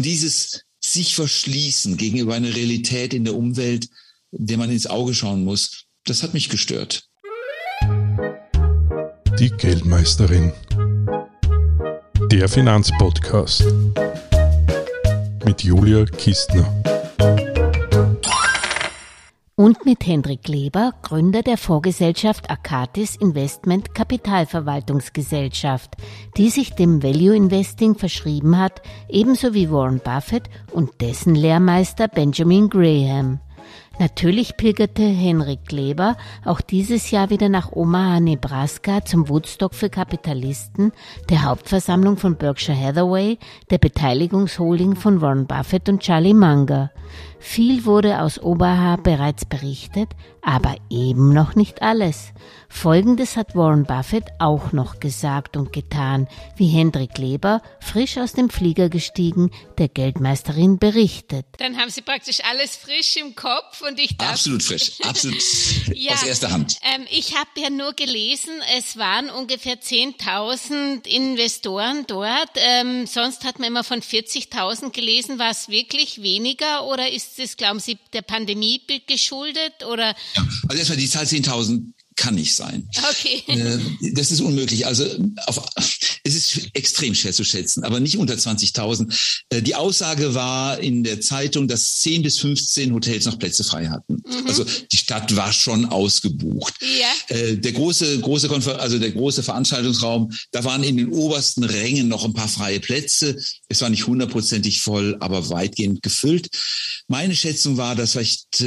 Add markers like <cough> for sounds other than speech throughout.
Und dieses sich verschließen gegenüber einer Realität in der Umwelt, der man ins Auge schauen muss, das hat mich gestört. Die Geldmeisterin. Der Finanzpodcast mit Julia Kistner und mit Hendrik Leber, Gründer der Vorgesellschaft Akatis Investment Kapitalverwaltungsgesellschaft, die sich dem Value Investing verschrieben hat, ebenso wie Warren Buffett und dessen Lehrmeister Benjamin Graham. Natürlich pilgerte Henrik Kleber auch dieses Jahr wieder nach Omaha, Nebraska zum Woodstock für Kapitalisten, der Hauptversammlung von Berkshire Hathaway, der Beteiligungsholding von Warren Buffett und Charlie Munger. Viel wurde aus Omaha bereits berichtet, aber eben noch nicht alles. Folgendes hat Warren Buffett auch noch gesagt und getan, wie Hendrik Leber, frisch aus dem Flieger gestiegen, der Geldmeisterin berichtet. Dann haben Sie praktisch alles frisch im Kopf und ich darf Absolut frisch, <laughs> absolut <laughs> ja, aus erster Hand. Ähm, ich habe ja nur gelesen, es waren ungefähr 10.000 Investoren dort. Ähm, sonst hat man immer von 40.000 gelesen. War es wirklich weniger oder ist es, glauben Sie, der Pandemie geschuldet? Oder? Ja, also erstmal die Zahl 10.000 kann nicht sein. Okay. Äh, das ist unmöglich. Also auf, es ist extrem schwer zu schätzen, aber nicht unter 20.000. Äh, die Aussage war in der Zeitung, dass 10 bis 15 Hotels noch Plätze frei hatten. Mhm. Also die Stadt war schon ausgebucht. Ja. Äh, der große, große Konfer also der große Veranstaltungsraum, da waren in den obersten Rängen noch ein paar freie Plätze. Es war nicht hundertprozentig voll, aber weitgehend gefüllt. Meine Schätzung war, dass vielleicht,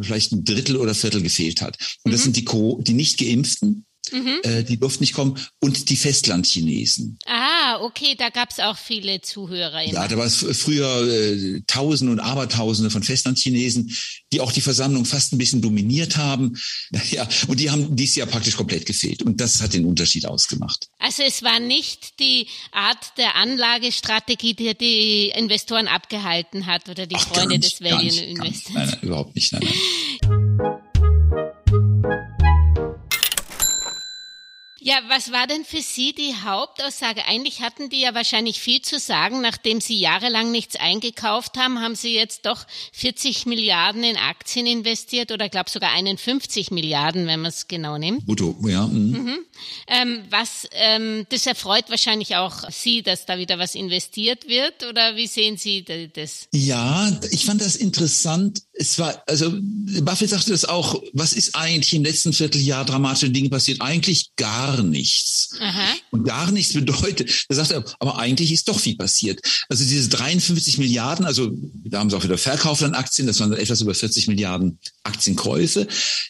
vielleicht ein Drittel oder Viertel gefehlt hat. Und das mhm. sind die, die die nicht geimpften, mhm. äh, die durften nicht kommen, und die Festlandchinesen. Ah, okay, da gab es auch viele Zuhörer. Immer. Ja, da war es früher äh, Tausende und Abertausende von Festlandchinesen, die auch die Versammlung fast ein bisschen dominiert haben. <laughs> Ja, und die haben dieses Jahr praktisch komplett gefehlt. Und das hat den Unterschied ausgemacht. Also es war nicht die Art der Anlagestrategie, die die Investoren abgehalten hat oder die Ach, Freunde des Value Investors. Nein, nein, überhaupt nicht. Nein, nein. <laughs> Ja, was war denn für Sie die Hauptaussage? Eigentlich hatten die ja wahrscheinlich viel zu sagen. Nachdem Sie jahrelang nichts eingekauft haben, haben Sie jetzt doch 40 Milliarden in Aktien investiert oder glaube sogar 51 Milliarden, wenn man es genau nimmt. Brutto, ja. Mhm. Mhm. Ähm, was, ähm, das erfreut wahrscheinlich auch Sie, dass da wieder was investiert wird oder wie sehen Sie das? Ja, ich fand das interessant. Es war, also Buffett sagte das auch, was ist eigentlich im letzten Vierteljahr dramatische Dinge passiert? Eigentlich gar gar nichts. Aha. Und gar nichts bedeutet, da sagt er, aber eigentlich ist doch viel passiert. Also diese 53 Milliarden, also da haben sie auch wieder Verkauf an Aktien, das waren etwas über 40 Milliarden Aktienkäufe.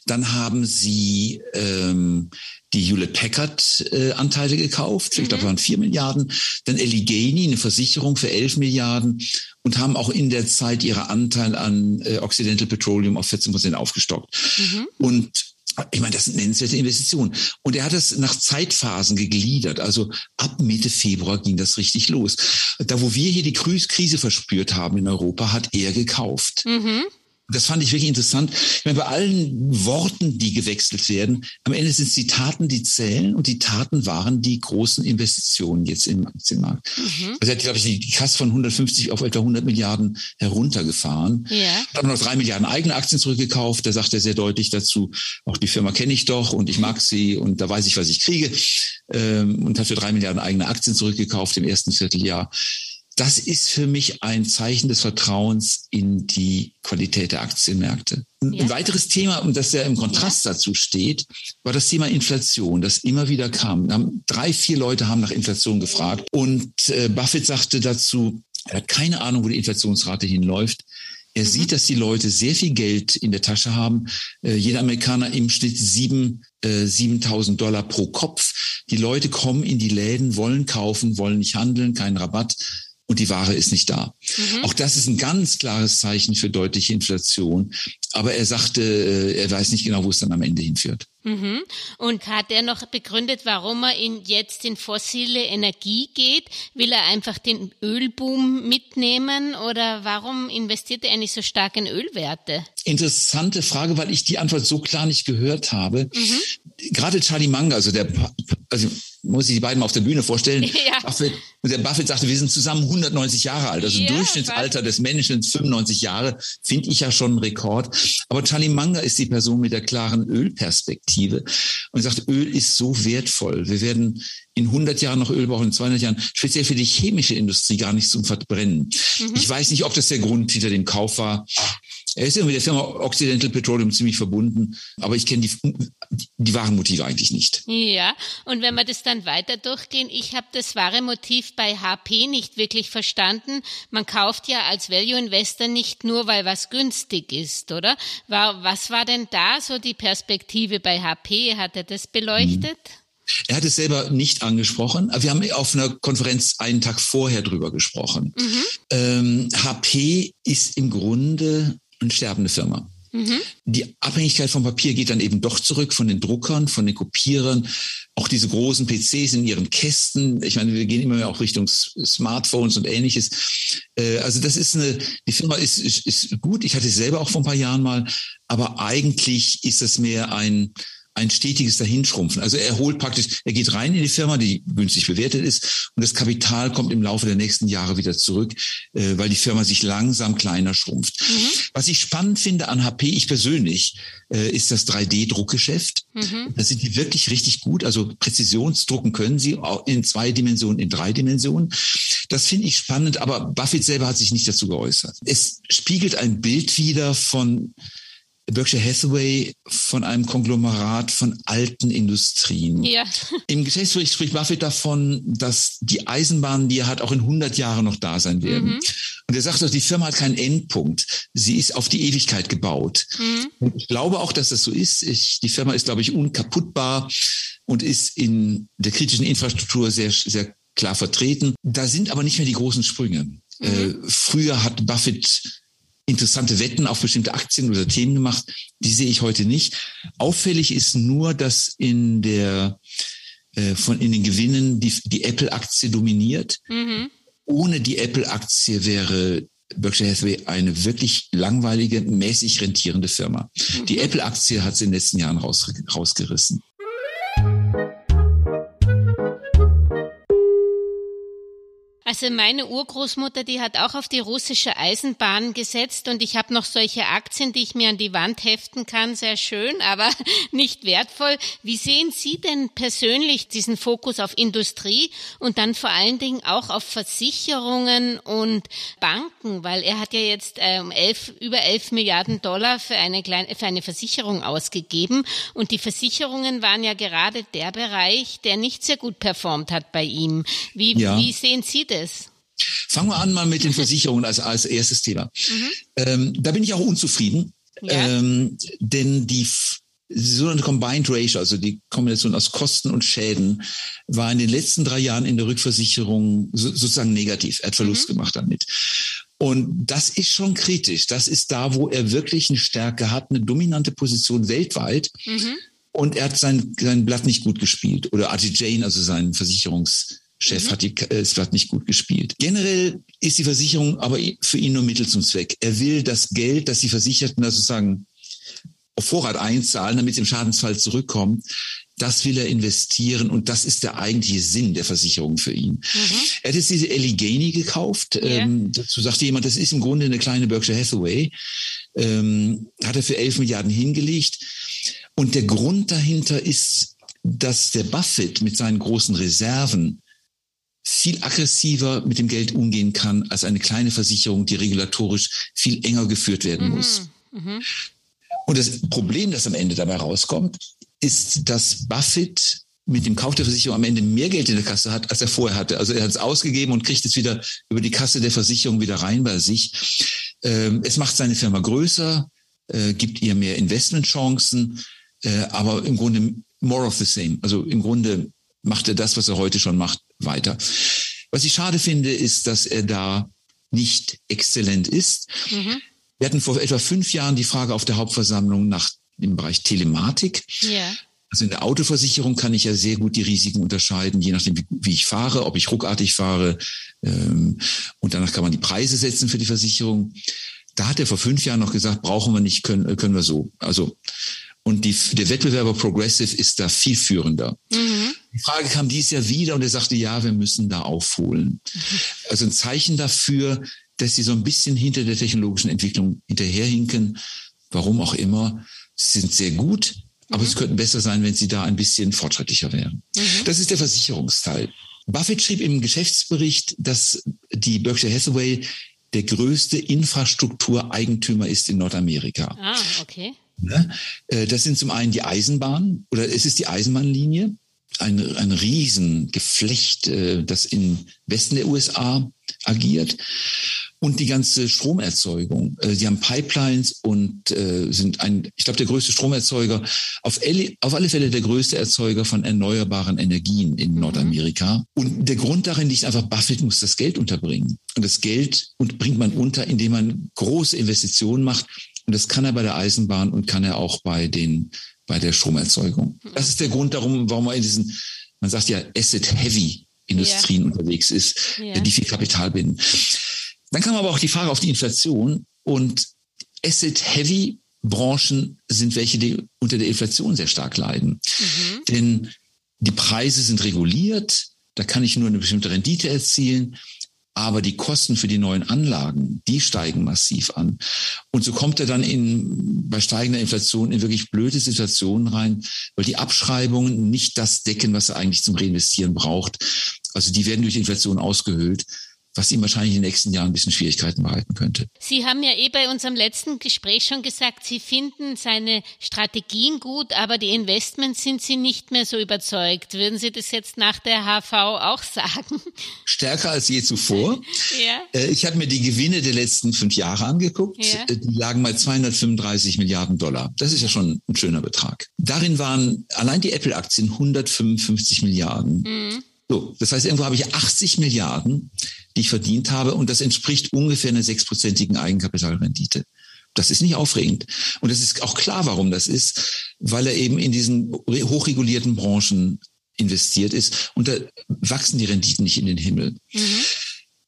Dann haben sie ähm, die Hewlett Packard äh, Anteile gekauft, ich glaube, mhm. waren vier Milliarden. Dann Allegheny, eine Versicherung für 11 Milliarden und haben auch in der Zeit ihre Anteile an äh, Occidental Petroleum auf 14 Prozent aufgestockt. Mhm. Und ich meine, das sind nennenswerte Investitionen. Und er hat das nach Zeitphasen gegliedert. Also ab Mitte Februar ging das richtig los. Da, wo wir hier die Krise verspürt haben in Europa, hat er gekauft. Mhm. Das fand ich wirklich interessant. Ich meine, bei allen Worten, die gewechselt werden, am Ende sind es die Taten, die zählen und die Taten waren die großen Investitionen jetzt im Aktienmarkt. Mhm. Also er hat, glaube ich, die Kasse von 150 auf etwa 100 Milliarden heruntergefahren. Ja. Hat noch drei Milliarden eigene Aktien zurückgekauft. Da sagt er sehr deutlich dazu, auch die Firma kenne ich doch und ich mag sie und da weiß ich, was ich kriege. Ähm, und hat für drei Milliarden eigene Aktien zurückgekauft im ersten Vierteljahr das ist für mich ein Zeichen des Vertrauens in die Qualität der Aktienmärkte. Ja. Ein weiteres Thema, und das ja im Kontrast ja. dazu steht, war das Thema Inflation, das immer wieder kam. Drei, vier Leute haben nach Inflation gefragt und äh, Buffett sagte dazu, er hat keine Ahnung, wo die Inflationsrate hinläuft. Er mhm. sieht, dass die Leute sehr viel Geld in der Tasche haben. Äh, jeder Amerikaner im Schnitt sieben, äh, 7.000 Dollar pro Kopf. Die Leute kommen in die Läden, wollen kaufen, wollen nicht handeln, keinen Rabatt und die Ware ist nicht da. Mhm. Auch das ist ein ganz klares Zeichen für deutliche Inflation. Aber er sagte, äh, er weiß nicht genau, wo es dann am Ende hinführt. Mhm. Und hat er noch begründet, warum er in jetzt in fossile Energie geht? Will er einfach den Ölboom mitnehmen oder warum investiert er eigentlich so stark in Ölwerte? Interessante Frage, weil ich die Antwort so klar nicht gehört habe. Mhm. Gerade Charlie Manga, also der, also muss ich die beiden mal auf der Bühne vorstellen. <laughs> Ja. Buffett, und der Buffett sagte, wir sind zusammen 190 Jahre alt. Also ja, Durchschnittsalter des Menschen 95 Jahre, finde ich ja schon ein Rekord. Aber Charlie Manga ist die Person mit der klaren Ölperspektive und sagt, Öl ist so wertvoll. Wir werden in 100 Jahren noch Öl brauchen, in 200 Jahren, speziell für die chemische Industrie gar nicht zum Verbrennen. Mhm. Ich weiß nicht, ob das der Grund hinter dem Kauf war. Er ist irgendwie der Firma Occidental Petroleum ziemlich verbunden, aber ich kenne die, die wahren Motive eigentlich nicht. Ja, und wenn wir das dann weiter durchgehen, ich habe das wahre Motiv bei HP nicht wirklich verstanden. Man kauft ja als Value Investor nicht nur, weil was günstig ist, oder? War, was war denn da so die Perspektive bei HP? Hat er das beleuchtet? Hm. Er hat es selber nicht angesprochen. Wir haben auf einer Konferenz einen Tag vorher drüber gesprochen. Mhm. Ähm, HP ist im Grunde eine sterbende Firma. Mhm. Die Abhängigkeit vom Papier geht dann eben doch zurück von den Druckern, von den Kopierern, auch diese großen PCs in ihren Kästen. Ich meine, wir gehen immer mehr auch Richtung Smartphones und ähnliches. Äh, also das ist eine, die Firma ist, ist, ist gut. Ich hatte es selber auch vor ein paar Jahren mal, aber eigentlich ist es mehr ein, ein stetiges Dahinschrumpfen. Also er holt praktisch, er geht rein in die Firma, die günstig bewertet ist, und das Kapital kommt im Laufe der nächsten Jahre wieder zurück, äh, weil die Firma sich langsam kleiner schrumpft. Mhm. Was ich spannend finde an HP, ich persönlich, äh, ist das 3D-Druckgeschäft. Mhm. Da sind die wirklich richtig gut. Also Präzisionsdrucken können sie in zwei Dimensionen, in drei Dimensionen. Das finde ich spannend, aber Buffett selber hat sich nicht dazu geäußert. Es spiegelt ein Bild wieder von Berkshire Hathaway von einem Konglomerat von alten Industrien. Ja. <laughs> Im Geschäftsbericht spricht Buffett davon, dass die Eisenbahnen, die er hat, auch in 100 Jahren noch da sein werden. Mhm. Und er sagt auch, die Firma hat keinen Endpunkt. Sie ist auf die Ewigkeit gebaut. Mhm. Und ich glaube auch, dass das so ist. Ich, die Firma ist, glaube ich, unkaputtbar und ist in der kritischen Infrastruktur sehr, sehr klar vertreten. Da sind aber nicht mehr die großen Sprünge. Mhm. Äh, früher hat Buffett interessante Wetten auf bestimmte Aktien oder Themen gemacht. Die sehe ich heute nicht. Auffällig ist nur, dass in der äh, von in den Gewinnen die, die Apple-Aktie dominiert. Mhm. Ohne die Apple-Aktie wäre Berkshire Hathaway eine wirklich langweilige, mäßig rentierende Firma. Mhm. Die Apple-Aktie hat sie in den letzten Jahren raus, rausgerissen. Also meine Urgroßmutter, die hat auch auf die russische Eisenbahn gesetzt und ich habe noch solche Aktien, die ich mir an die Wand heften kann. Sehr schön, aber <laughs> nicht wertvoll. Wie sehen Sie denn persönlich diesen Fokus auf Industrie und dann vor allen Dingen auch auf Versicherungen und Banken? Weil er hat ja jetzt ähm, elf, über elf Milliarden Dollar für eine, kleine, für eine Versicherung ausgegeben und die Versicherungen waren ja gerade der Bereich, der nicht sehr gut performt hat bei ihm. Wie, ja. wie sehen Sie das? Fangen wir an mal mit den Versicherungen als, als erstes Thema. Mhm. Ähm, da bin ich auch unzufrieden, ja. ähm, denn die so eine Combined Ratio, also die Kombination aus Kosten und Schäden, war in den letzten drei Jahren in der Rückversicherung so, sozusagen negativ. Er hat Verlust mhm. gemacht damit. Und das ist schon kritisch. Das ist da, wo er wirklich eine Stärke hat, eine dominante Position weltweit. Mhm. Und er hat sein, sein Blatt nicht gut gespielt. Oder Artie Jane, also sein Versicherungs- Chef mhm. hat die, äh, es hat nicht gut gespielt. Generell ist die Versicherung aber für ihn nur Mittel zum Zweck. Er will das Geld, das die Versicherten da sozusagen auf Vorrat einzahlen, damit sie im Schadensfall zurückkommen. Das will er investieren und das ist der eigentliche Sinn der Versicherung für ihn. Mhm. Er hat jetzt diese Allegheny gekauft. Yeah. Ähm, dazu sagte jemand, das ist im Grunde eine kleine Berkshire Hathaway. Ähm, hat er für 11 Milliarden hingelegt. Und der Grund dahinter ist, dass der Buffett mit seinen großen Reserven viel aggressiver mit dem Geld umgehen kann als eine kleine Versicherung, die regulatorisch viel enger geführt werden mhm. muss. Mhm. Und das Problem, das am Ende dabei rauskommt, ist, dass Buffett mit dem Kauf der Versicherung am Ende mehr Geld in der Kasse hat, als er vorher hatte. Also er hat es ausgegeben und kriegt es wieder über die Kasse der Versicherung wieder rein bei sich. Ähm, es macht seine Firma größer, äh, gibt ihr mehr Investmentchancen, äh, aber im Grunde more of the same. Also im Grunde macht er das, was er heute schon macht, weiter. Was ich schade finde, ist, dass er da nicht exzellent ist. Mhm. Wir hatten vor etwa fünf Jahren die Frage auf der Hauptversammlung nach dem Bereich Telematik. Ja. Also in der Autoversicherung kann ich ja sehr gut die Risiken unterscheiden, je nachdem, wie, wie ich fahre, ob ich ruckartig fahre. Ähm, und danach kann man die Preise setzen für die Versicherung. Da hat er vor fünf Jahren noch gesagt, brauchen wir nicht, können, können wir so. Also und die, der Wettbewerber Progressive ist da viel führender. Mhm. Die Frage kam dieses Jahr wieder und er sagte, ja, wir müssen da aufholen. Also ein Zeichen dafür, dass sie so ein bisschen hinter der technologischen Entwicklung hinterherhinken. Warum auch immer. Sie sind sehr gut, aber mhm. es könnten besser sein, wenn sie da ein bisschen fortschrittlicher wären. Mhm. Das ist der Versicherungsteil. Buffett schrieb im Geschäftsbericht, dass die Berkshire Hathaway der größte Infrastruktureigentümer ist in Nordamerika. Ah, okay. Ne? Äh, das sind zum einen die Eisenbahn oder es ist die Eisenbahnlinie, ein, ein Riesengeflecht, äh, das im Westen der USA agiert. Und die ganze Stromerzeugung. Äh, sie haben Pipelines und sind ein, ich glaube, der größte Stromerzeuger, auf, auf alle Fälle der größte Erzeuger von erneuerbaren Energien in mhm. Nordamerika. Und der Grund darin liegt einfach, Buffett muss das Geld unterbringen. Und das Geld bringt man unter, indem man große Investitionen macht und das kann er bei der Eisenbahn und kann er auch bei den, bei der Stromerzeugung. Das ist der Grund darum, warum er in diesen, man sagt ja Asset-Heavy Industrien ja. unterwegs ist, ja. die viel Kapital binden. Dann kam aber auch die Frage auf die Inflation und Asset-Heavy Branchen sind welche, die unter der Inflation sehr stark leiden. Mhm. Denn die Preise sind reguliert, da kann ich nur eine bestimmte Rendite erzielen. Aber die Kosten für die neuen Anlagen, die steigen massiv an. Und so kommt er dann in, bei steigender Inflation in wirklich blöde Situationen rein, weil die Abschreibungen nicht das decken, was er eigentlich zum Reinvestieren braucht. Also die werden durch die Inflation ausgehöhlt was ihm wahrscheinlich in den nächsten Jahren ein bisschen Schwierigkeiten bereiten könnte. Sie haben ja eh bei unserem letzten Gespräch schon gesagt, Sie finden seine Strategien gut, aber die Investments sind Sie nicht mehr so überzeugt. Würden Sie das jetzt nach der HV auch <laughs> sagen? Stärker als je zuvor. ja. Äh, ich habe mir die Gewinne der letzten fünf Jahre angeguckt. Ja. Äh, die lagen bei 235 Milliarden Dollar. Das ist ja schon ein schöner Betrag. Darin waren allein die Apple-Aktien 155 Milliarden. Mhm. So, das heißt, irgendwo habe ich 80 Milliarden, die ich verdient habe und das entspricht ungefähr einer sechsprozentigen Eigenkapitalrendite. Das ist nicht aufregend. Und es ist auch klar, warum das ist, weil er eben in diesen hochregulierten Branchen investiert ist und da wachsen die Renditen nicht in den Himmel. Mhm.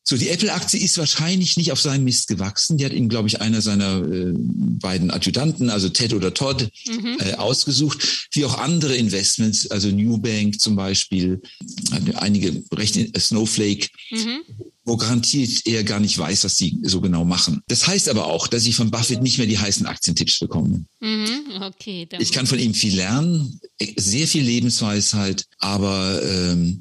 So, die Apple-Aktie ist wahrscheinlich nicht auf seinem Mist gewachsen. Die hat ihm, glaube ich, einer seiner äh, beiden Adjutanten, also Ted oder Todd, mhm. äh, ausgesucht, wie auch andere Investments, also Newbank zum Beispiel, einige recht äh, Snowflake, mhm. Wo garantiert er gar nicht weiß, was sie so genau machen. Das heißt aber auch, dass ich von Buffett nicht mehr die heißen Aktientipps bekomme. Mhm. Okay, ich kann von ihm viel lernen, sehr viel Lebensweisheit, aber ähm,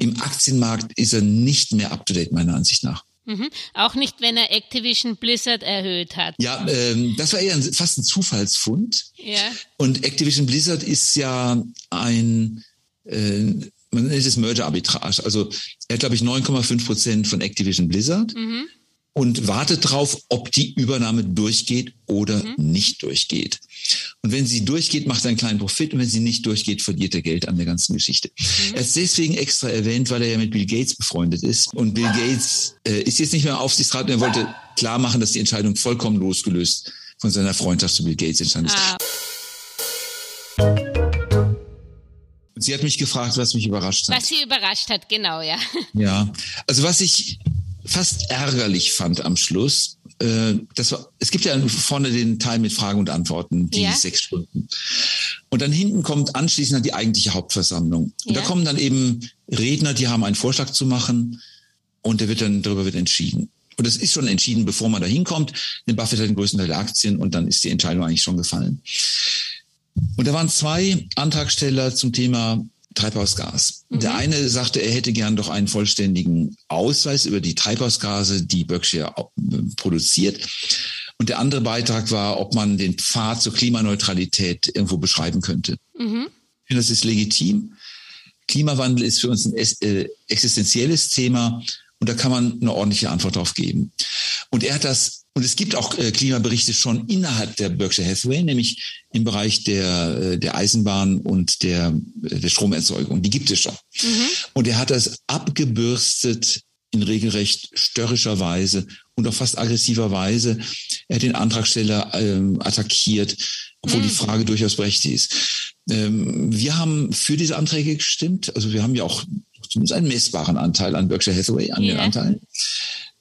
im Aktienmarkt ist er nicht mehr up to date, meiner Ansicht nach. Mhm. Auch nicht, wenn er Activision Blizzard erhöht hat. Ja, ähm, das war eher ein, fast ein Zufallsfund. Ja. Und Activision Blizzard ist ja ein, äh, man nennt es Merger Arbitrage. Also er hat, glaube ich, 9,5 Prozent von Activision Blizzard. Mhm und wartet drauf, ob die Übernahme durchgeht oder mhm. nicht durchgeht. Und wenn sie durchgeht, macht er einen kleinen Profit und wenn sie nicht durchgeht, verliert er Geld an der ganzen Geschichte. Mhm. Er ist deswegen extra erwähnt, weil er ja mit Bill Gates befreundet ist. Und Bill Gates äh, ist jetzt nicht mehr Aufsichtsrat und er wollte klar machen, dass die Entscheidung vollkommen losgelöst von seiner Freundschaft zu Bill Gates entstanden ist. Ah. Sie hat mich gefragt, was mich überrascht hat. Was sie überrascht hat, genau, ja. <laughs> Ja, also was ich fast ärgerlich fand am Schluss. Äh, das war, es gibt ja vorne den Teil mit Fragen und Antworten, die ja. sechs Stunden. Und dann hinten kommt anschließend die eigentliche Hauptversammlung. Und ja. da kommen dann eben Redner, die haben einen Vorschlag zu machen und der wird dann, darüber wird entschieden. Und das ist schon entschieden, bevor man da hinkommt. Denn Buffett hat den größten Teil der Aktien und dann ist die Entscheidung eigentlich schon gefallen. Und da waren zwei Antragsteller zum Thema Treibhausgas. Mhm. Der eine sagte, er hätte gern doch einen vollständigen Ausweis über die Treibhausgase, die Berkshire produziert. Und der andere Beitrag war, ob man den Pfad zur Klimaneutralität irgendwo beschreiben könnte. Mhm. Ich finde, das ist legitim. Klimawandel ist für uns ein äh, existenzielles Thema und da kann man eine ordentliche Antwort darauf geben. Und er hat das und es gibt auch äh, Klimaberichte schon innerhalb der Berkshire Hathaway, nämlich im Bereich der, äh, der Eisenbahn und der, äh, der Stromerzeugung. Die gibt es schon. Mhm. Und er hat das abgebürstet in regelrecht störrischer Weise und auch fast aggressiver Weise. Er hat den Antragsteller ähm, attackiert, obwohl mhm. die Frage durchaus berechtigt ist. Ähm, wir haben für diese Anträge gestimmt. Also wir haben ja auch zumindest einen messbaren Anteil an Berkshire Hathaway, an yeah. den Anteilen.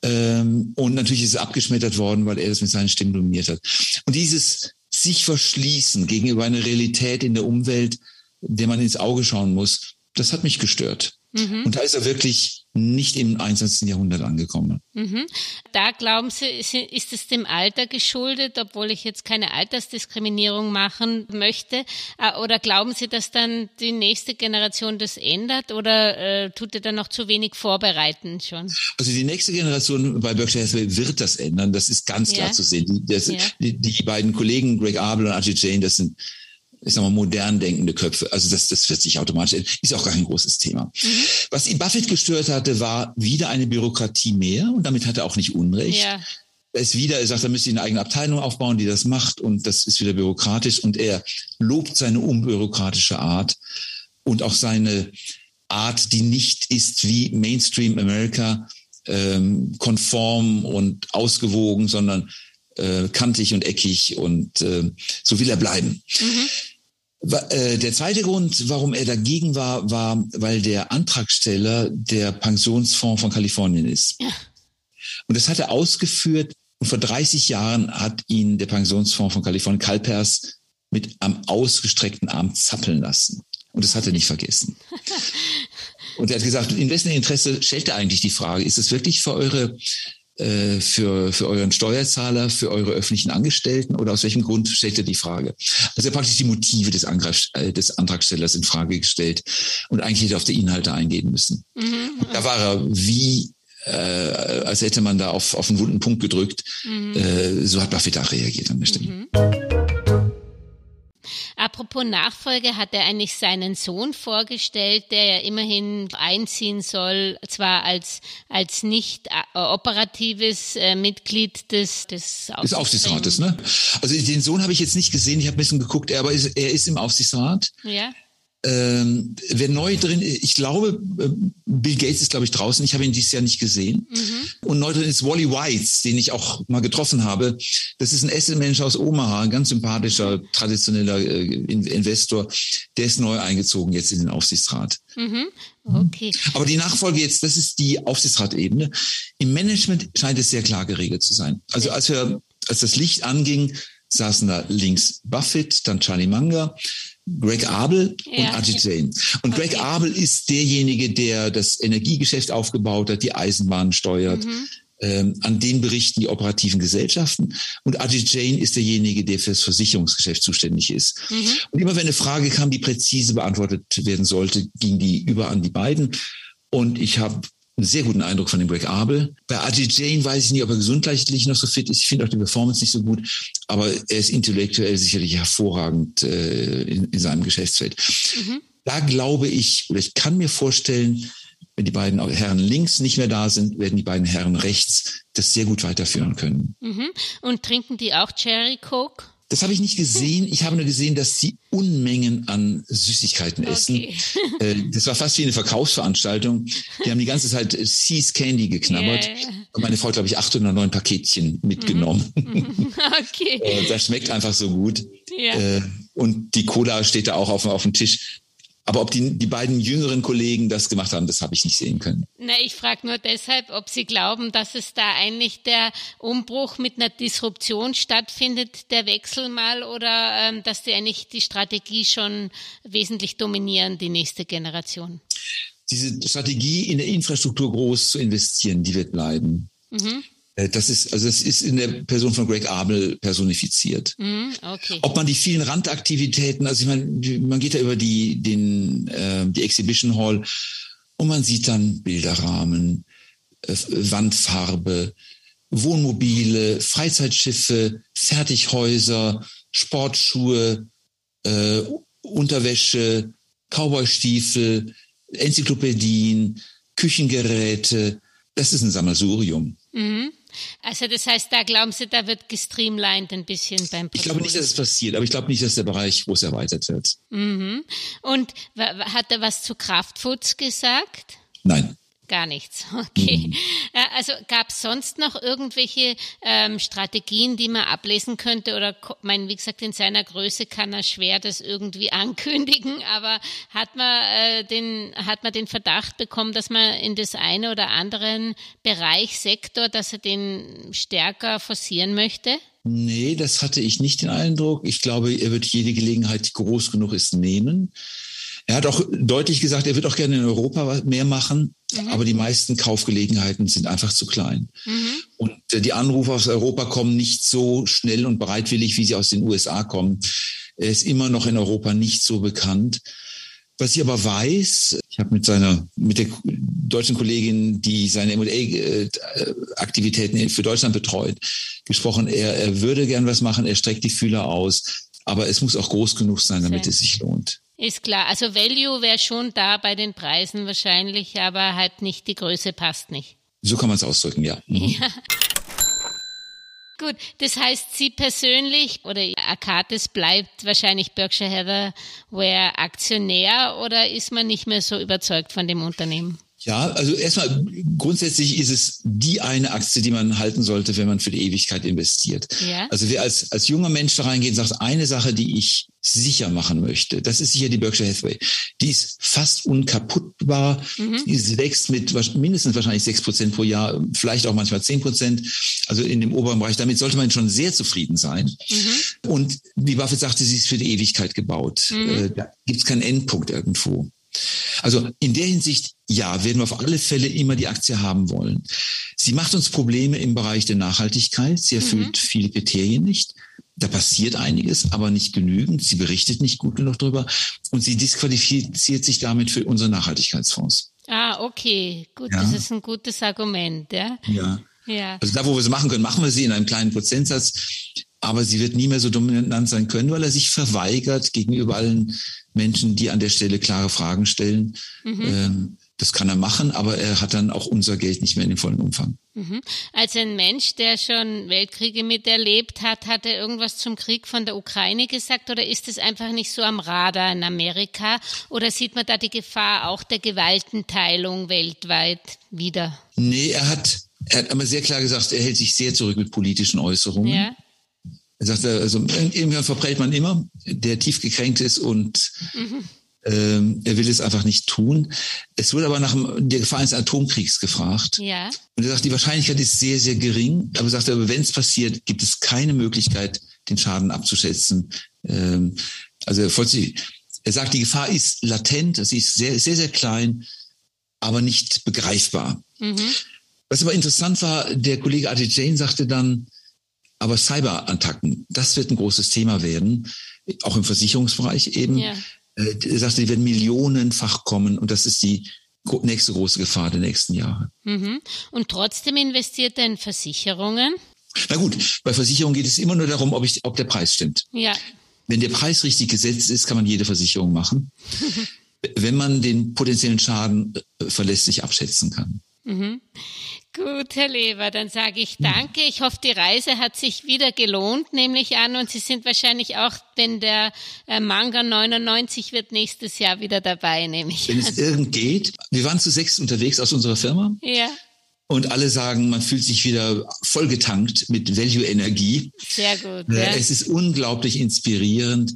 Ähm, und natürlich ist es abgeschmettert worden, weil er das mit seinen Stimmen dominiert hat. Und dieses sich verschließen gegenüber einer Realität in der Umwelt, der man ins Auge schauen muss, das hat mich gestört. Mhm. Und da ist er wirklich nicht im 21. Jahrhundert angekommen. Mhm. Da glauben Sie, ist es dem Alter geschuldet, obwohl ich jetzt keine Altersdiskriminierung machen möchte? Äh, oder glauben Sie, dass dann die nächste Generation das ändert? Oder äh, tut er dann noch zu wenig vorbereiten schon? Also die nächste Generation bei Berkshire Hathaway wird das ändern. Das ist ganz klar ja. zu sehen. Die, das, ja. die, die, beiden Kollegen, Greg Abel und Archie Jane, das sind ich sag mal, modern denkende Köpfe. Also das, das wird sich automatisch ändern. Ist auch gar kein großes Thema. Mhm. Was ihn Buffett gestört hatte, war wieder eine Bürokratie mehr und damit hat er auch nicht Unrecht. Ja. Er ist wieder, er sagt, er müsste eine eigene Abteilung aufbauen, die das macht und das ist wieder bürokratisch und er lobt seine unbürokratische Art und auch seine Art, die nicht ist wie Mainstream America, ähm, konform und ausgewogen, sondern äh, kantig und eckig und äh, so will er bleiben. Mhm. Äh, der zweite Grund, warum er dagegen war, war, weil der Antragsteller der Pensionsfonds von Kalifornien ist. Ja. Und das hat er ausgeführt. Und vor 30 Jahren hat ihn der Pensionsfonds von Kalifornien, Calpers, mit am ausgestreckten Arm zappeln lassen. Und das hat er nicht vergessen. <laughs> Und er hat gesagt, Investorinteresse stellt er eigentlich die Frage, ist es wirklich für eure äh, für, für euren Steuerzahler, für eure öffentlichen Angestellten oder aus welchem Grund stellt ihr die Frage? Also er praktisch die Motive des, Angreif, äh, des Antragstellers in Frage gestellt und eigentlich hätte auf die Inhalte eingehen müssen. Mhm. Da war er wie äh, als hätte man da auf, auf einen wunden Punkt gedrückt. Mhm. Äh, so hat Buffett auch reagiert an der Stelle. Mhm. Apropos Nachfolge, hat er eigentlich seinen Sohn vorgestellt, der ja immerhin einziehen soll, zwar als, als nicht äh, operatives äh, Mitglied des, des Aufsichtsrates. Des Aufsichtsrates, ne? Also den Sohn habe ich jetzt nicht gesehen, ich habe ein bisschen geguckt, er, aber er ist im Aufsichtsrat. Ja. Ähm, wer neu drin ich glaube, äh, Bill Gates ist, glaube ich, draußen. Ich habe ihn dieses Jahr nicht gesehen. Mhm. Und neu drin ist Wally Whites, den ich auch mal getroffen habe. Das ist ein Asset-Manager aus Omaha, ein ganz sympathischer, traditioneller äh, Investor. Der ist neu eingezogen jetzt in den Aufsichtsrat. Mhm. Okay. Aber die Nachfolge jetzt, das ist die Aufsichtsratebene. Im Management scheint es sehr klar geregelt zu sein. Also als wir, als das Licht anging, saßen da links Buffett, dann Charlie Munger, Greg Abel ja. und Ajit Jain. Und Greg okay. Abel ist derjenige, der das Energiegeschäft aufgebaut hat, die Eisenbahn steuert. Mhm. Ähm, an den berichten die operativen Gesellschaften. Und Ajit Jain ist derjenige, der fürs Versicherungsgeschäft zuständig ist. Mhm. Und immer wenn eine Frage kam, die präzise beantwortet werden sollte, ging die über an die beiden. Und ich habe einen sehr guten Eindruck von dem Greg Abel. Bei Ajit Jane weiß ich nicht, ob er gesundheitlich noch so fit ist. Ich finde auch die Performance nicht so gut, aber er ist intellektuell sicherlich hervorragend äh, in, in, seinem Geschäftsfeld. Mhm. Da glaube ich, oder ich kann mir vorstellen, wenn die beiden Herren links nicht mehr da sind, werden die beiden Herren rechts das sehr gut weiterführen können. Mhm. Und trinken die auch Cherry Coke? Das habe ich nicht gesehen. Ich habe nur gesehen, dass sie Unmengen an Süßigkeiten essen. Okay. <laughs> Äh, das war fast wie eine Verkaufsveranstaltung. Die haben die ganze Zeit Seas Candy geknabbert. Yeah. Und meine Frau, glaube ich, acht oder neun Paketchen mitgenommen. Mhm. <laughs> Okay. Äh, das schmeckt einfach so gut. Ja. Und die Cola steht da auch auf, auf dem Tisch. Aber ob die, die beiden jüngeren Kollegen das gemacht haben, das habe ich nicht sehen können. Na, ich frage nur deshalb, ob Sie glauben, dass es da eigentlich der Umbruch mit einer Disruption stattfindet, der Wechsel mal, oder ähm, dass die eigentlich die Strategie schon wesentlich dominieren, die nächste Generation? Diese Strategie in der Infrastruktur groß zu investieren, die wird bleiben. Mhm. Äh, das ist, also es ist in der Person von Greg Abel personifiziert. Mm, okay. Ob man die vielen Randaktivitäten, also ich meine, man geht da über die, den, äh, die Exhibition Hall und man sieht dann Bilderrahmen, äh, Wandfarbe, Wohnmobile, Freizeitschiffe, Fertighäuser, Sportschuhe, äh, Unterwäsche, Cowboystiefel, Enzyklopädien, Küchengeräte. Das ist ein Sammelsurium. Mhm. Also das heißt, da glauben Sie, da wird gestreamlined ein bisschen beim Portfolio. Ich glaube nicht, dass es passiert, aber ich glaube nicht, dass der Bereich groß erweitert wird. Mhm. Und hat er was zu Kraftfoods gesagt? Nein. Gar nichts. <laughs> Okay. Mhm. Äh, also gab es sonst noch irgendwelche ähm, Strategien, die man ablesen könnte? Oder mein, wie gesagt, in seiner Größe kann er schwer das irgendwie <laughs> ankündigen, aber hat man äh, den, hat man den Verdacht bekommen, dass man in das eine oder anderen Bereich, Sektor, dass er den stärker forcieren möchte? Nee, das hatte ich nicht den Eindruck. Ich glaube, er wird jede Gelegenheit, die groß genug ist, nehmen. Er hat auch deutlich gesagt, er wird auch gerne in Europa mehr machen, mhm. aber die meisten Kaufgelegenheiten sind einfach zu klein. Mhm. Und äh, die Anrufe aus Europa kommen nicht so schnell und bereitwillig, wie sie aus den USA kommen. Er ist immer noch in Europa nicht so bekannt. Was ich aber weiß, ich habe mit seiner, mit der deutschen Kollegin, die seine M&A-Aktivitäten für Deutschland betreut, gesprochen. Er, er würde gern was machen, er streckt die Fühler aus, aber es muss auch groß genug sein, damit Sehr. es sich lohnt. Ist klar. Also Value wäre schon da bei den Preisen wahrscheinlich, aber halt nicht die Größe passt nicht. So kann man es ausdrücken, ja. Mhm. ja. <laughs> Gut, das heißt, Sie persönlich oder Akatis bleibt wahrscheinlich Berkshire Hathaway Aktionär oder ist man nicht mehr so überzeugt von dem Unternehmen? Ja, also erstmal grundsätzlich ist es die eine Aktie, die man halten sollte, wenn man für die Ewigkeit investiert. Ja. Also wer als, als junger Mensch da reingeht und sagt, eine Sache, die ich sicher machen möchte, das ist sicher die Berkshire Hathaway. Die ist fast unkaputtbar. Mhm. Die wächst mit mindestens wahrscheinlich sechs Prozent pro Jahr, vielleicht auch manchmal zehn Prozent. Also in dem oberen Bereich. Damit sollte man schon sehr zufrieden sein. Mhm. Und wie Buffett sagte, sie ist für die Ewigkeit gebaut. Mhm. Äh, da gibt es keinen Endpunkt irgendwo. Also in der Hinsicht, ja, werden wir auf alle Fälle immer die Aktie haben wollen. Sie macht uns Probleme im Bereich der Nachhaltigkeit. Sie erfüllt mhm. viele Kriterien nicht. Da passiert einiges, aber nicht genügend. Sie berichtet nicht gut genug darüber und sie disqualifiziert sich damit für unsere Nachhaltigkeitsfonds. Ah, okay, gut, ja. das ist ein gutes Argument, ja. Ja. ja. Also da, wo wir sie machen können, machen wir sie in einem kleinen Prozentsatz aber sie wird nie mehr so dominant sein können, weil er sich verweigert gegenüber allen Menschen, die an der Stelle klare Fragen stellen. Mhm. Ähm, das kann er machen, aber er hat dann auch unser Geld nicht mehr in dem vollen Umfang. Mhm. Als ein Mensch, der schon Weltkriege miterlebt hat, hat er irgendwas zum Krieg von der Ukraine gesagt oder ist es einfach nicht so am Radar in Amerika? Oder sieht man da die Gefahr auch der Gewaltenteilung weltweit wieder? Nee, er hat, er hat aber sehr klar gesagt, er hält sich sehr zurück mit politischen Äußerungen. Ja. Er sagte, also irgendwann verprellt man immer, der tief gekränkt ist und mhm. ähm, er will es einfach nicht tun. Es wurde aber nach der Gefahr eines Atomkriegs gefragt. Ja. Und er sagt, die Wahrscheinlichkeit ist sehr, sehr gering. Aber er sagte, wenn es passiert, gibt es keine Möglichkeit, den Schaden abzuschätzen. Ähm, also er sagt, die Gefahr ist latent, sie ist sehr, sehr, sehr klein, aber nicht begreifbar. Mhm. Was aber interessant war, der Kollege Adi Jane sagte dann, aber Cyberattacken, das wird ein großes Thema werden, auch im Versicherungsbereich eben. Ja. Äh, sagte, die werden millionenfach kommen und das ist die nächste große Gefahr der nächsten Jahre. Mhm. Und trotzdem investiert er in Versicherungen? Na gut, bei Versicherungen geht es immer nur darum, ob, ich, ob der Preis stimmt. Ja. Wenn der Preis richtig gesetzt ist, kann man jede Versicherung machen. <laughs> wenn man den potenziellen Schaden äh, verlässlich abschätzen kann. Mhm. Gut, Herr Leber, dann sage ich danke. Ich hoffe, die Reise hat sich wieder gelohnt, nämlich an. Und Sie sind wahrscheinlich auch, wenn der äh, Manga 99 wird, nächstes Jahr wieder dabei, nehme ich Wenn es irgend geht. Wir waren zu sechs unterwegs aus unserer Firma. Ja. Und alle sagen, man fühlt sich wieder vollgetankt mit Value-Energie. Sehr gut. Äh, ja. Es ist unglaublich inspirierend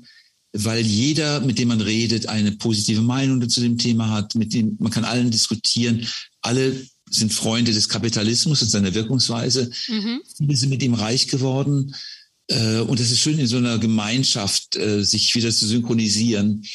weil jeder, mit dem man redet, eine positive Meinung zu dem Thema hat, mit dem man kann allen diskutieren. Alle sind Freunde des Kapitalismus und seiner Wirkungsweise. Mhm. Viele sind mit ihm reich geworden. Äh, und es ist schön, in so einer Gemeinschaft äh, sich wieder zu synchronisieren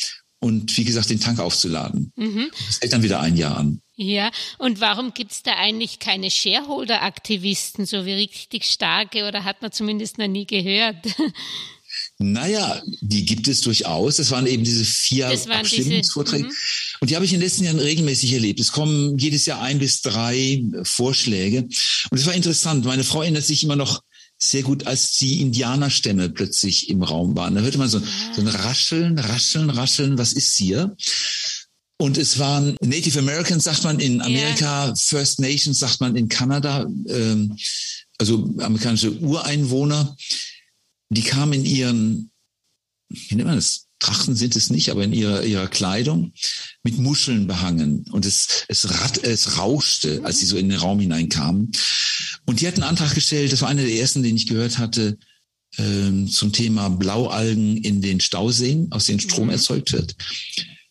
und wie gesagt, den Tank aufzuladen. Mhm. Das hält dann wieder ein Jahr an. Ja, und warum gibt es da eigentlich keine Shareholder-Aktivisten, so wie richtig starke, oder hat man zumindest noch nie gehört? <laughs> Naja, die gibt es durchaus. Das waren eben diese vier Abstimmungsvorträge. Diese, mhm. und die habe ich in den letzten Jahren regelmäßig erlebt. Es kommen jedes Jahr ein bis drei Vorschläge. Und es war interessant. Meine Frau erinnert sich immer noch sehr gut, als die Indianerstämme plötzlich im Raum waren. Da hörte man so, so ein Rascheln, Rascheln, Rascheln. Was ist hier? Und es waren Native Americans, sagt man in Amerika, yeah. First Nations, sagt man in Kanada, ähm, also amerikanische Ureinwohner die kamen in ihren, wie nennt man das, Trachten sind es nicht, aber in ihrer, ihrer Kleidung mit Muscheln behangen. Und es, es, rat, es rauschte, als sie so in den Raum hineinkamen. Und die hatten einen Antrag gestellt, das war einer der ersten, den ich gehört hatte, ähm, zum Thema Blaualgen in den Stauseen, aus denen Strom mhm. erzeugt wird.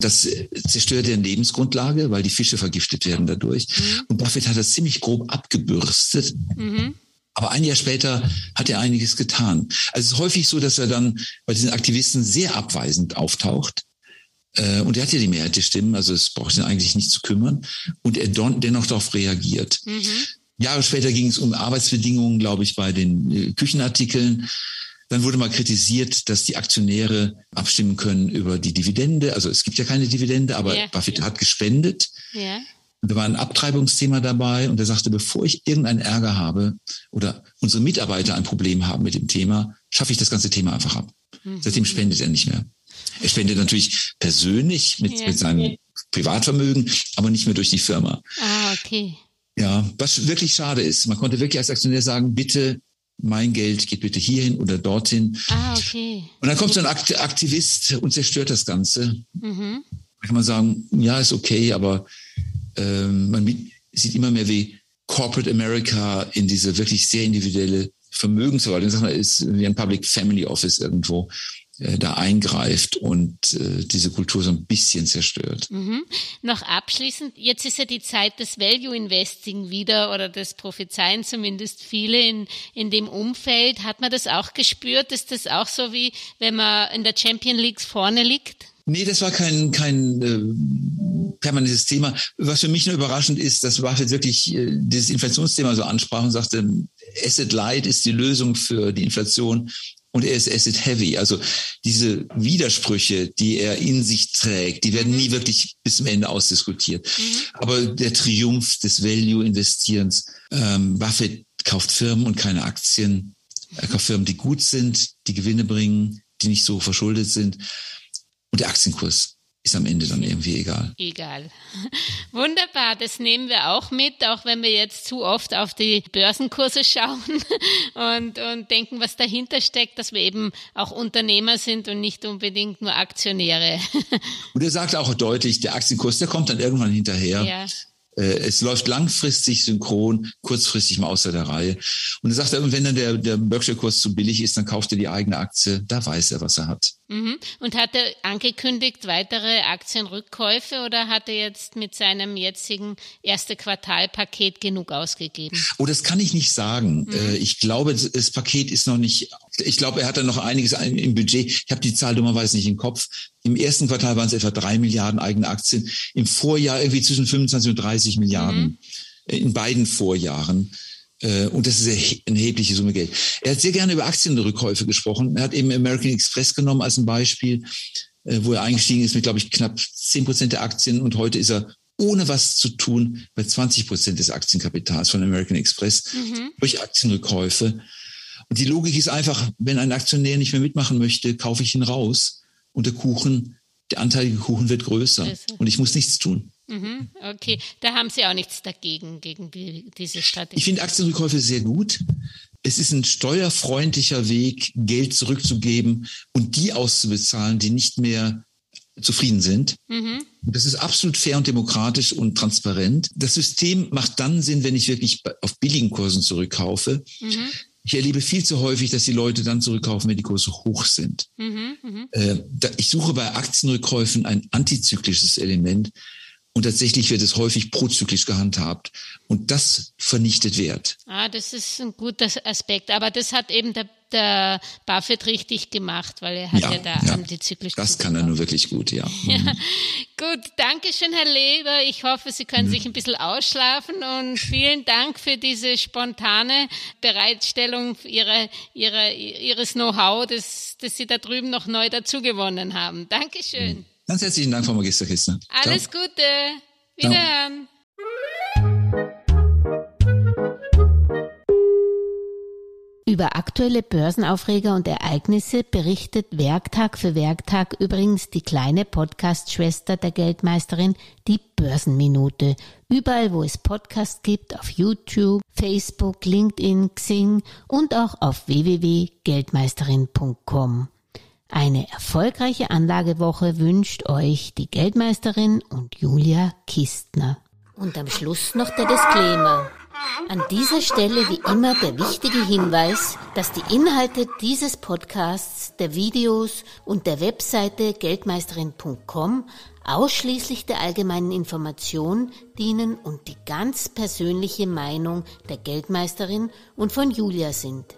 Das zerstört deren Lebensgrundlage, weil die Fische vergiftet werden dadurch. Mhm. Und Buffett hat das ziemlich grob abgebürstet. Mhm. Aber ein Jahr später hat er einiges getan. Also es ist häufig so, dass er dann bei diesen Aktivisten sehr abweisend auftaucht. Äh, und er hat ja die Mehrheit der Stimmen, also es braucht ihn eigentlich nicht zu kümmern. Und er dennoch darauf reagiert. Mhm. Jahre später ging es um Arbeitsbedingungen, glaube ich, bei den äh, Küchenartikeln. Dann wurde mal kritisiert, dass die Aktionäre abstimmen können über die Dividende. Also es gibt ja keine Dividende, aber yeah. Buffett hat gespendet. Yeah. Und da war ein Abtreibungsthema dabei und er sagte, bevor ich irgendeinen Ärger habe oder unsere Mitarbeiter ein Problem haben mit dem Thema, schaffe ich das ganze Thema einfach ab. Mhm. Seitdem spendet er nicht mehr. Er spendet natürlich persönlich mit, ja. mit seinem Privatvermögen, aber nicht mehr durch die Firma. Ah, okay. Ja, was wirklich schade ist. Man konnte wirklich als Aktionär sagen, bitte mein Geld geht bitte hierhin oder dorthin. Ah, okay. Und dann kommt so ein Aktivist und zerstört das Ganze. Mhm. Da kann man sagen, ja, ist okay, aber ähm, man sieht immer mehr wie Corporate America in diese wirklich sehr individuelle Vermögensverwaltung, sag mal, ist wie ein Public Family Office irgendwo äh, da eingreift und äh, diese Kultur so ein bisschen zerstört. Mhm. Noch abschließend, jetzt ist ja die Zeit des Value Investing wieder oder des Prophezeien zumindest viele in, in dem Umfeld. Hat man das auch gespürt? Ist das auch so wie, wenn man in der Champion League vorne liegt? Nee, das war kein, kein äh, permanentes Thema. Was für mich nur überraschend ist, dass Buffett wirklich äh, dieses Inflationsthema so ansprach und sagte, Asset Light ist die Lösung für die Inflation und er ist Asset Heavy. Also diese Widersprüche, die er in sich trägt, die werden mhm. nie wirklich bis zum Ende ausdiskutiert. Mhm. Aber der Triumph des Value-Investierens, ähm, Buffett kauft Firmen und keine Aktien. Er kauft Firmen, die gut sind, die Gewinne bringen, die nicht so verschuldet sind. Und der Aktienkurs ist am Ende dann irgendwie egal. Egal. <laughs> Wunderbar, das nehmen wir auch mit, auch wenn wir jetzt zu oft auf die Börsenkurse schauen <laughs> und, und denken, was dahinter steckt, dass wir eben auch Unternehmer sind und nicht unbedingt nur Aktionäre. <laughs> Und er sagt auch deutlich, der Aktienkurs, der kommt dann irgendwann hinterher. Ja. Äh, es läuft langfristig synchron, kurzfristig mal außer der Reihe. Und er sagt, wenn dann der, der Berkshire-Kurs zu billig ist, dann kauft er die eigene Aktie. Da weiß er, was er hat. Mhm. Und hat er angekündigt weitere Aktienrückkäufe oder hat er jetzt mit seinem jetzigen erste Quartalpaket genug ausgegeben? Oh, das kann ich nicht sagen. Mhm. Äh, ich glaube, das Paket ist noch nicht, ich glaube, er hat da noch einiges im Budget. Ich habe die Zahl dummerweise nicht im Kopf. Im ersten Quartal waren es etwa drei Milliarden eigene Aktien. Im Vorjahr irgendwie zwischen 25 und 30 Milliarden. Mhm. In beiden Vorjahren. Äh, und das ist eine erhebliche Summe Geld. Er hat sehr gerne über Aktienrückkäufe gesprochen. Er hat eben American Express genommen als ein Beispiel, äh, wo er eingestiegen ist mit, glaube ich, knapp 10 Prozent der Aktien. Und heute ist er ohne was zu tun bei 20 Prozent des Aktienkapitals von American Express mhm. durch Aktienrückkäufe. Und die Logik ist einfach, wenn ein Aktionär nicht mehr mitmachen möchte, kaufe ich ihn raus und der Kuchen, der anteilige Kuchen wird größer und ich muss nichts tun. Mhm, okay, da haben Sie auch nichts dagegen, gegen die, diese Strategie. Ich finde Aktienrückkäufe sehr gut. Es ist ein steuerfreundlicher Weg, Geld zurückzugeben und die auszubezahlen, die nicht mehr zufrieden sind. Mhm. Das ist absolut fair und demokratisch und transparent. Das System macht dann Sinn, wenn ich wirklich auf billigen Kursen zurückkaufe. Mhm. Ich erlebe viel zu häufig, dass die Leute dann zurückkaufen, wenn die Kurse hoch sind. Mhm, mh. äh, da, ich suche bei Aktienrückkäufen ein antizyklisches Element, und tatsächlich wird es häufig prozyklisch gehandhabt. Und das vernichtet Wert. Ah, das ist ein guter Aspekt. Aber das hat eben der, der Buffett richtig gemacht, weil er hat ja, ja da ja. antizyklisch. Das kann er nur wirklich gut, ja. ja. Mhm. <laughs> Gut, danke schön, Herr Leber. Ich hoffe, Sie können mhm. sich ein bisschen ausschlafen und vielen Dank für diese spontane Bereitstellung Ihrer, Ihrer, Ihres Know-how, das, das Sie da drüben noch neu dazugewonnen haben. Dankeschön. Mhm. Ganz herzlichen Dank, Frau Magister Kistner. Alles Ciao. Gute. Wiederhören. Über aktuelle Börsenaufreger und Ereignisse berichtet Werktag für Werktag übrigens die kleine Podcast-Schwester der Geldmeisterin, die Börsenminute. Überall, wo es Podcasts gibt, auf YouTube, Facebook, LinkedIn, Xing und auch auf www.geldmeisterin.com. Eine erfolgreiche Anlagewoche wünscht euch die Geldmeisterin und Julia Kistner. Und am Schluss noch der Disclaimer. An dieser Stelle wie immer der wichtige Hinweis, dass die Inhalte dieses Podcasts, der Videos und der Webseite geldmeisterin.com ausschließlich der allgemeinen Information dienen und die ganz persönliche Meinung der Geldmeisterin und von Julia sind.